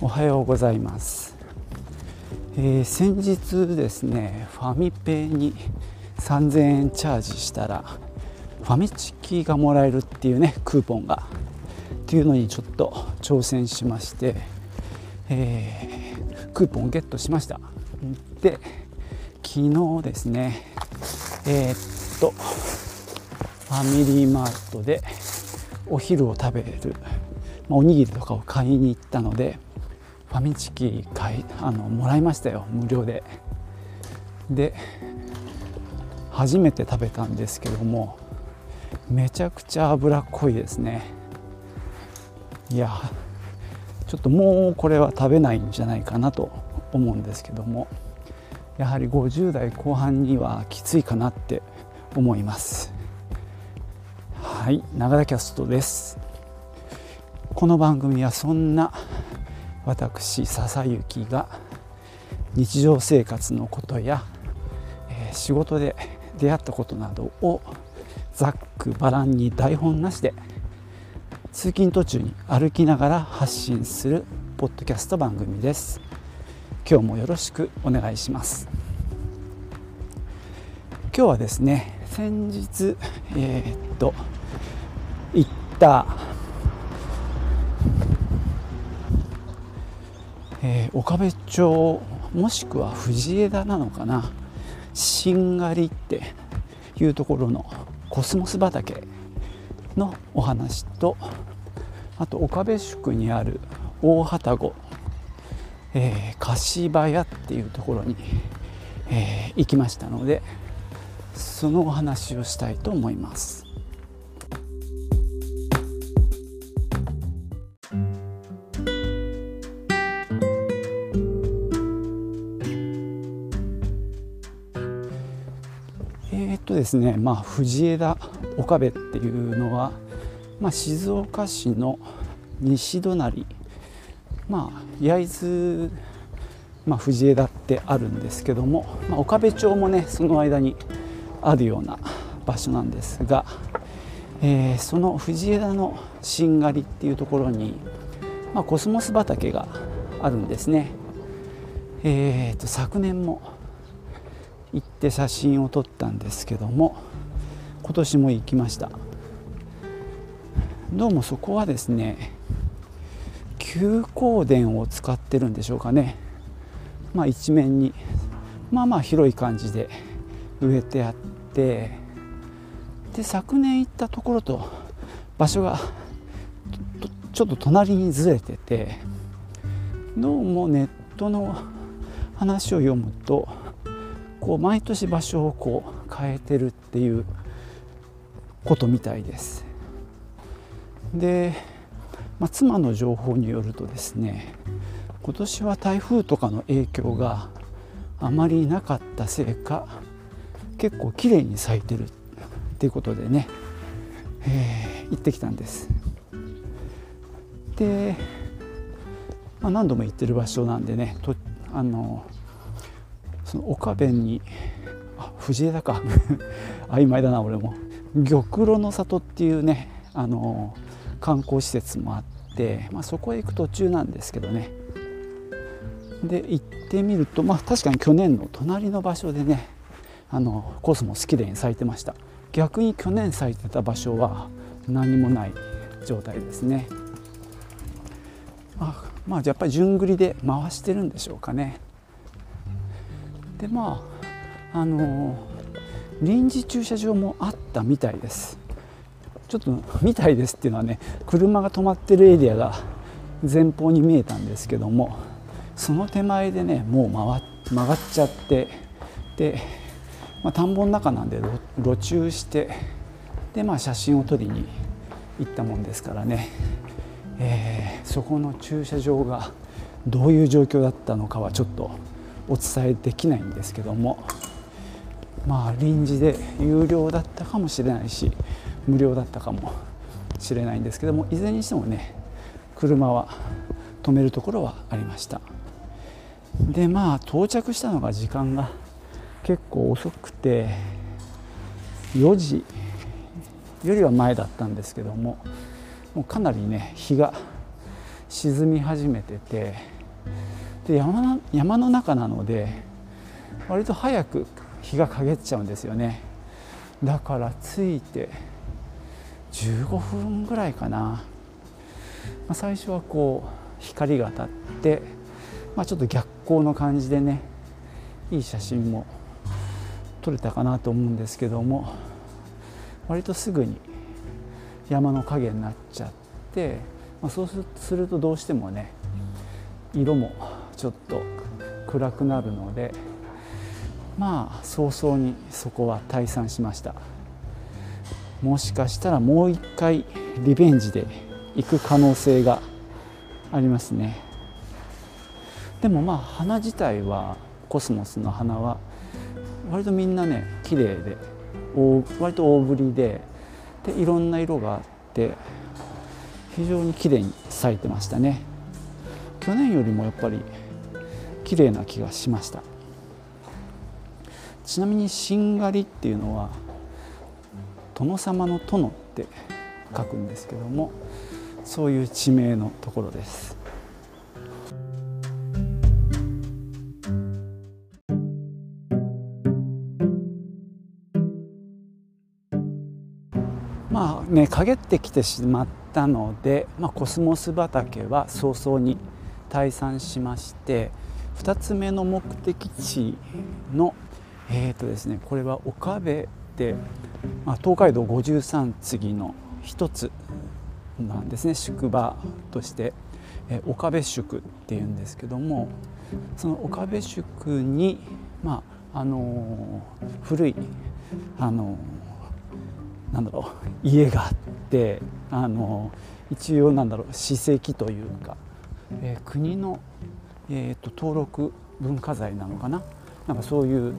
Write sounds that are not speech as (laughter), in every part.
おはようございます、えー、先日ですねファミペイに3000円チャージしたらファミチキがもらえるっていうねクーポンが。っていうのにちょっと挑戦しまして、えー、クーポンをゲットしました。で昨日ですねえー、っとファミリーマートでお昼を食べる、まあ、おにぎりとかを買いに行ったのでファミチキ買いあのもらいましたよ無料で。で初めて食べたんですけどもめちゃくちゃ脂っこいですね。いやちょっともうこれは食べないんじゃないかなと思うんですけどもやはり50代後半にはきついかなって思います。はい長田キャストです。この番組はそんな私笹幸が日常生活のことや、えー、仕事で出会ったことなどをざっくばらんに台本なしで通勤途中に歩きながら発信するポッドキャスト番組です。今日もよろしくお願いします。今日はですね先日えー、っと行ったえー、岡部町もしくは藤枝なのかな？しんがりっていうところのコスモス畑のお話とあと岡部宿にある大旅籠、え、柏屋っていうところに、えー、行きましたのでそのお話をしたいと思います。ですね、まあ、藤枝岡部っていうのは、まあ、静岡市の西隣、まあ、焼津、まあ、藤枝ってあるんですけども、まあ、岡部町もねその間にあるような場所なんですが、えー、その藤枝のしんがりっていうところに、まあ、コスモス畑があるんですね。えーと昨年も行って写真を撮ったんですけども今年も行きました。どうもそこはですね休耕田を使ってるんでしょうかね。まあ一面にまあまあ広い感じで植えてあってで昨年行ったところと場所がちょっと隣にずれててどうもネットの話を読むとこう毎年場所をこう変えてるっていうことみたいです。で、まあ、妻の情報によるとですね今年は台風とかの影響があまりなかったせいか結構綺麗に咲いてるっていうことでね、えー、行ってきたんです。で、まあ、何度も行ってる場所なんでねとあのその岡部にあ藤枝か。(laughs) 曖昧だな俺も。玉露の里っていうねあの観光施設もあって、まあ、そこへ行く途中なんですけどね。で行ってみるとまあ確かに去年の隣の場所でねあのコスモスきれいに咲いてました。逆に去年咲いてた場所は何もない状態ですね。あまあやっぱり順繰りで回してるんでしょうかね。でまああの臨時駐車場もあったみたいです。ちょっとみたいですっていうのはね車が止まってるエリアが前方に見えたんですけどもその手前でねもう回曲がっちゃってで、まあ、田んぼの中なんで路駐してでまあ写真を撮りに行ったもんですからね、えー、そこの駐車場がどういう状況だったのかはちょっとお伝えできないんですけどもまあ臨時で有料だったかもしれないし無料だったかもしれないんですけどもいずれにしてもね車は止めるところはありました。でまあ到着したのが時間が結構遅くて4時よりは前だったんですけどももうかなりね日が沈み始めててで山の山の中なので割と早く日が陰っちゃうんですよね。だから着いて15分ぐらいかな、まあ、最初はこう光が当たって、まあ、ちょっと逆光の感じでねいい写真も撮れたかなと思うんですけども割とすぐに山の影になっちゃって、まあ、そうするとどうしてもね色もちょっと暗くなるのでまあ早々にそこは退散しました。もしかしたらもう一回リベンジで行く可能性がありますね。でもまあ花自体はコスモスの花は割とみんなね綺麗で割と大ぶりででいろんな色があって非常に綺麗に咲いてましたね。去年よりもやっぱり綺麗な気がしました。ちなみにしんがりっていうのは殿様の殿って書くんですけどもそういう地名のところです。まあね陰ってきてしまったので、まあ、コスモス畑は早々に退散しまして2つ目の目的地のえーとですねこれは岡部で、まあ、東海道53次の一つなんですね宿場として、えー、岡部宿っていうんですけどもその岡部宿に、まああのー、古い、あのー、なんだろう家があって、あのー、一応なんだろう史跡というか、えー、国の、えーと、登録文化財なのかな？なんかそういう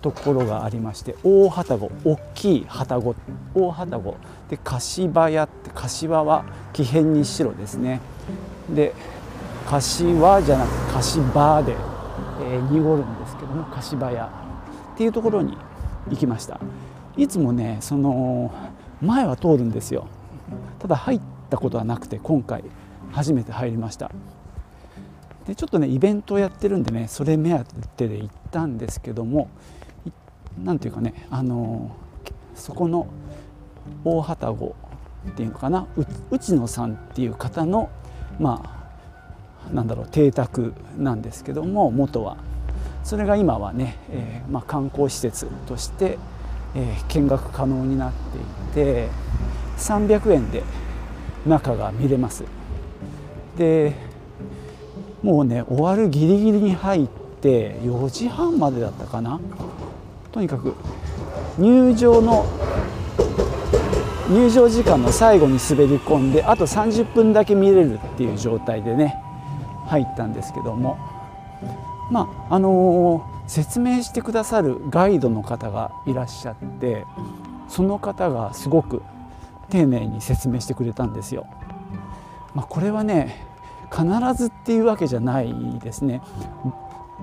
ところがありまして大旅籠大きい旅籠大旅籠で柏屋って柏は木片に白ですね。で柏じゃなくて柏で、えー、濁るんですけども柏屋っていうところに行きました。いつもねその前は通るんですよ。ただ入ったことはなくて今回初めて入りました。でちょっとねイベントをやってるんでねそれ目当てで行ったんですけども何ていうかねあのそこの大旅籠っていうのかな内野さんっていう方のまあなんだろう邸宅なんですけども元は。それが今はね、えー、まあ、観光施設として、えー、見学可能になっていて300円で中が見れます。でもうね終わるギリギリに入って4時半までだったかなとにかく入場の入場時間の最後に滑り込んであと30分だけ見れるっていう状態でね入ったんですけどもまああのー、説明してくださるガイドの方がいらっしゃってその方がすごく丁寧に説明してくれたんですよ。まあ、これはね必ずっていうわけじゃないですね。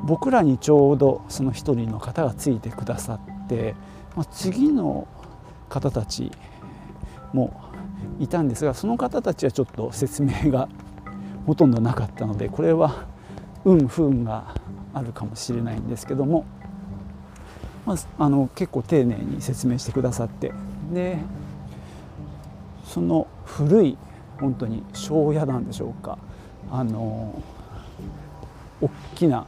僕らにちょうどその一人の方がついてくださって、まあ、次の方たちもいたんですがその方たちはちょっと説明がほとんどなかったのでこれは運不運があるかもしれないんですけども、まあ、あの結構丁寧に説明してくださってでその古い本当に庄屋なんでしょうか。あの大きな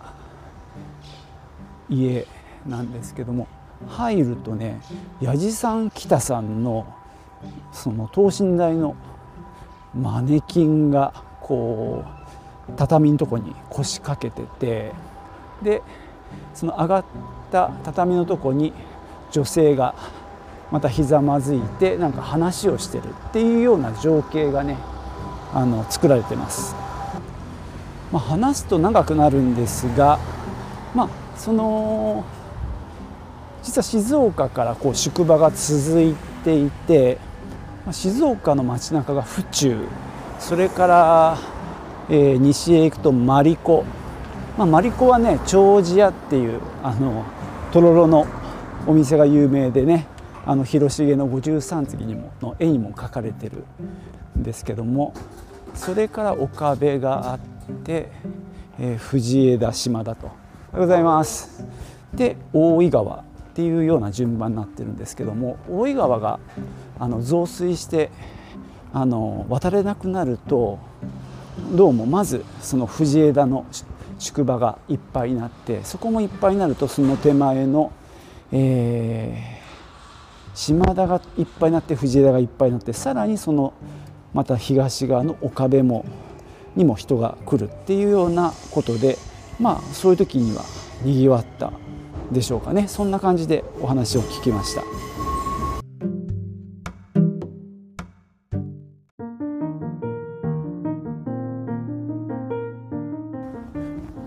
家なんですけども入るとね矢地さん北さんのその等身大のマネキンがこう畳のとこに腰掛けててでその上がった畳のとこに女性がまたひざまずいてなんか話をしてるっていうような情景がねあの作られてます。まあ、話すと長くなるんですが、まあ、その実は静岡からこう宿場が続いていてまあ静岡の街中が府中それから、えー、西へ行くとマリコ、まあ、マリコはね長寿屋っていうあのとろろのお店が有名でねあの広重の53次にもの絵にも描かれてるんですけどもそれから岡部があって、でえー、藤枝島だと。おはようございます。で大井川っていうような順番になってるんですけども大井川があの増水してあの渡れなくなるとどうもまずその藤枝の宿場がいっぱいになってそこもいっぱいになるとその手前の、えー、島田がいっぱいになって藤枝がいっぱいになってさらにそのまた東側の岡部もにも人が来るっていうようなことでまあそういう時にはにぎわったでしょうかねそんな感じでお話を聞きました。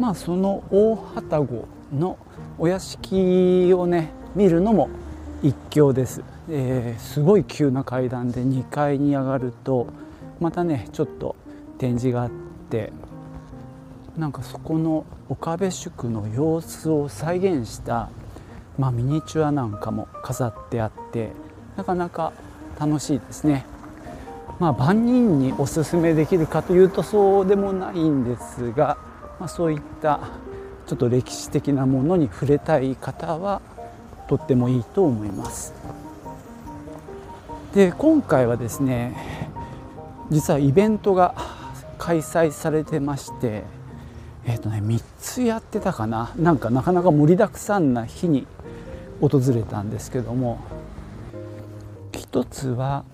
まあその大旅籠のお屋敷をね見るのも一興です、えー、すごい急な階段で2階に上がるとまたねちょっと展示があってなんかそこの岡部宿の様子を再現した、まあ、ミニチュアなんかも飾ってあってなかなか楽しいですね。まあ、万人におすすめできるかというとそうでもないんですが、まあ、そういったちょっと歴史的なものに触れたい方はとってもいいと思います。で今回はですね実はイベントが開催されてましてえっ、ー、とね3つやってたかな。なんかなかなか盛りだくさんな日に訪れたんですけども。一つは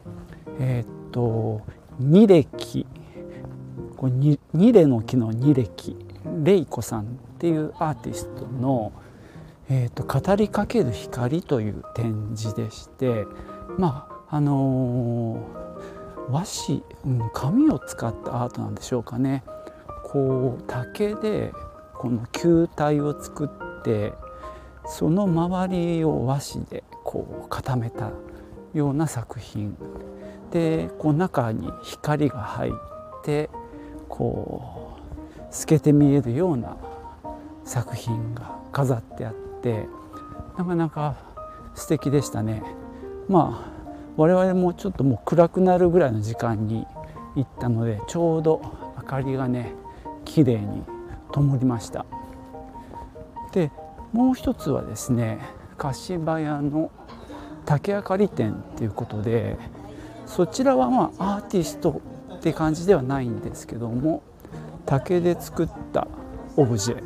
えっ、ー、と二歴。これ二レの木の二歴レイコさんっていうアーティストの「えーと、語りかける光」という展示でしてまああのー、和紙、うん、紙を使ったアートなんでしょうかねこう竹でこの球体を作ってその周りを和紙でこう固めたような作品でこう中に光が入ってこう透けて見えるような作品が飾ってあってなかなか素敵でしたね。まあ我々もちょっともう暗くなるぐらいの時間に行ったのでちょうど明かりがね綺麗に灯りました。でもう一つはですね柏屋の竹あかり店っていうことでそちらはまあアーティストって感じではないんですけども竹で作ったオブジェ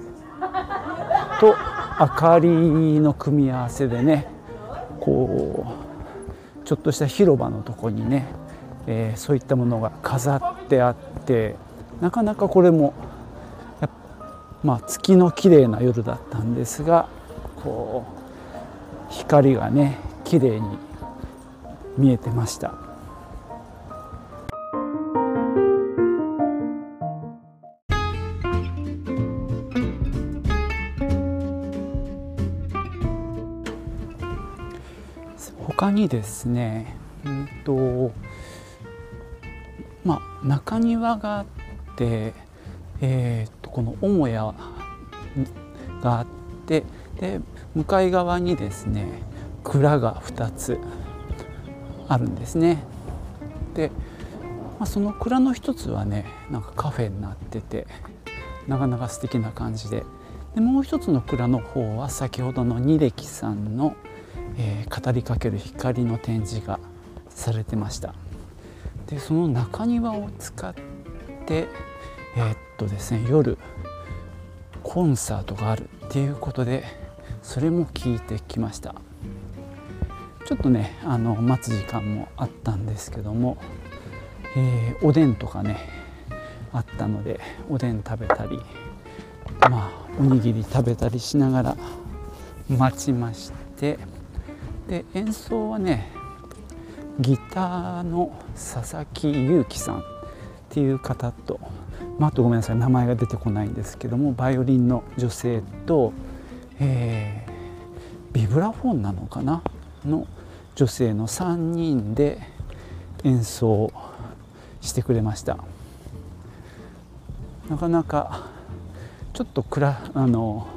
と明かりの組み合わせでねこうちょっとした広場のとこにね、えー、そういったものが飾ってあってなかなかこれもまあ、月の綺麗な夜だったんですがこう光がね綺麗に見えてました。他にですね、うんとまあ、中庭があって、えー、この母屋があってで向かい側にですね蔵が2つあるんですね。で、まあ、その蔵の一つはねなんかカフェになっててなかなか素敵な感じででもう一つの蔵の方は先ほどの二歴さんの、えー、語りかける光の展示がされてました。でその中庭を使ってえー、っとですね夜コンサートがあるっていうことでそれも聞いてきましたちょっとねあの待つ時間もあったんですけども、えー、おでんとかねあったのでおでん食べたりまあおにぎり食べたりしながら待ちましてで演奏はねギターの佐々木裕樹さんっていう方とまあ、あとごめんなさい名前が出てこないんですけどもバイオリンの女性と、えー、ビブラフォンなのかな？の女性の3人で演奏してくれました。なかなかちょっとくらあの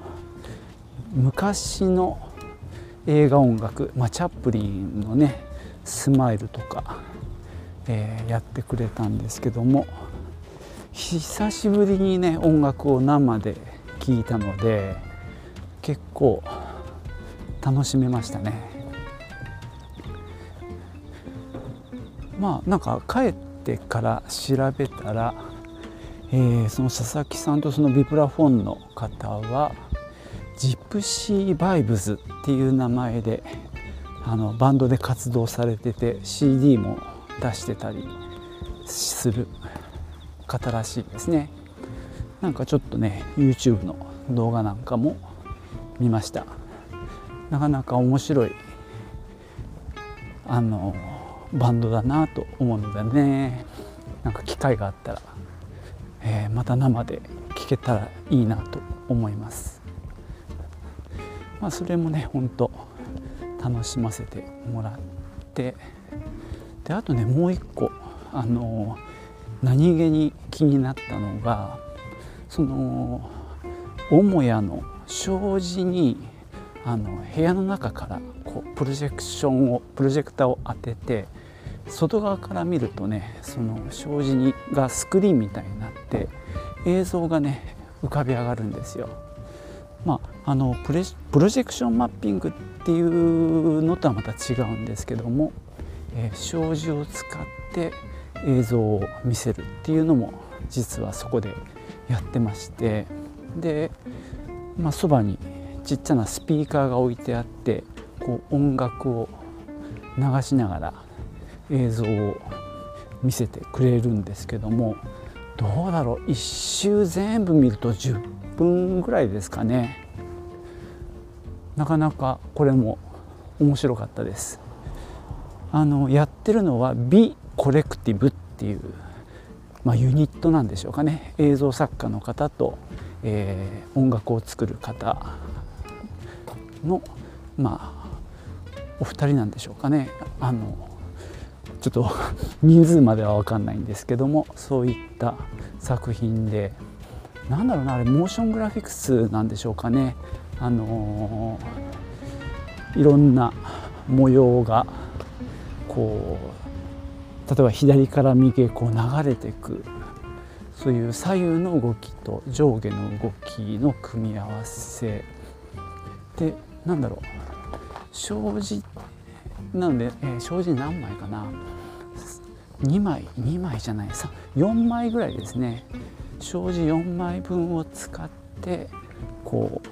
昔の映画音楽、まあ、チャップリンのね「スマイル」とか、えー、やってくれたんですけども久しぶりにね音楽を生で聴いたので結構楽しめましたね。まあなんか帰ってから調べたら、えー、その佐々木さんとそのビブラフォンの方はプシーバイブズっていう名前であのバンドで活動されてて CD も出してたりする方らしいですね。なんかちょっとね YouTube の動画なんかも見ました。なかなか面白いあのバンドだなと思うのでね。なんか機会があったら、えー、また生で聴けたらいいなと思います。まあそれもねほんと楽しませてもらってであとねもう一個あの何気に気になったのがその母屋の障子にあの部屋の中からこうプロジェクションをプロジェクターを当てて外側から見るとねその障子にがスクリーンみたいになって映像がね浮かび上がるんですよ。あ、のプレプロジェクションマッピングっていうのとはまた違うんですけども、えー、障子を使って映像を見せるっていうのも実はそこでやってましてで、まあ、そばにちっちゃなスピーカーが置いてあってこう音楽を流しながら映像を見せてくれるんですけどもどうだろう？一周全部見ると10分ぐらいですかね。なかなかこれも面白かったです。あのやってるのは美コレクティブっていう、まあ、ユニットなんでしょうかね。映像作家の方と、えー、音楽を作る方のまあお二人なんでしょうかね。あのちょっと (laughs) 人数までは分かんないんですけどもそういった作品でなんだろうなあれモーショングラフィックスなんでしょうかね。あのー、いろんな模様がこう例えば左から右へこう流れていくそういう左右の動きと上下の動きの組み合わせ。でなんだろう。障子なので、えー、障子何枚かな。2枚2枚じゃない。4枚ぐらいですね。障子4枚分を使ってこう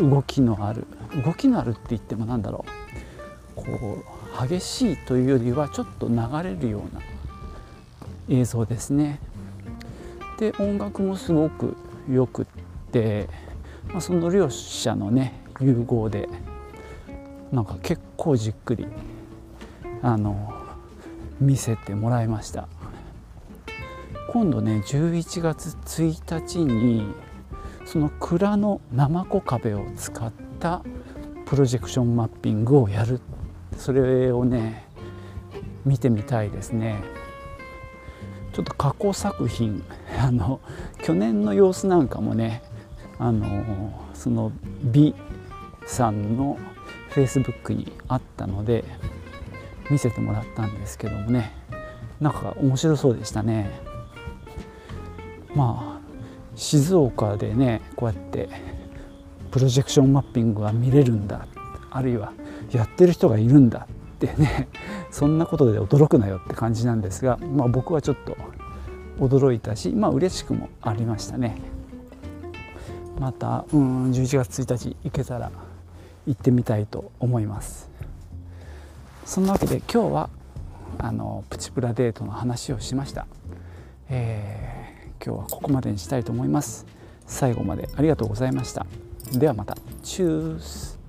動きのある。動きのあるって言っても何だろう。こう激しいというよりはちょっと流れるような映像ですね。で音楽もすごくよくって、まあ、その両者のね融合でなんか結構じっくりあの見せてもらいました。今度ね11月1日にその蔵の生子壁を使ったプロジェクションマッピングをやる。それをね見てみたいですね。ちょっと過去作品 (laughs) あの去年の様子なんかもねあのその美さんのフェイスブックにあったので見せてもらったんですけどもね。なんか面白そうでしたね。まあ静岡でねこうやってプロジェクションマッピングが見れるんだあるいはやってる人がいるんだってね (laughs) そんなことで驚くなよって感じなんですが、まあ、僕はちょっと驚いたしまあ嬉しくもありましたね。またうん11月1日行けたら行ってみたいと思います。そんなわけで今日はあのプチプラデートの話をしました、えー、今日はここまでにしたいと思います。最後までありがとうございました。ではまた。チュース。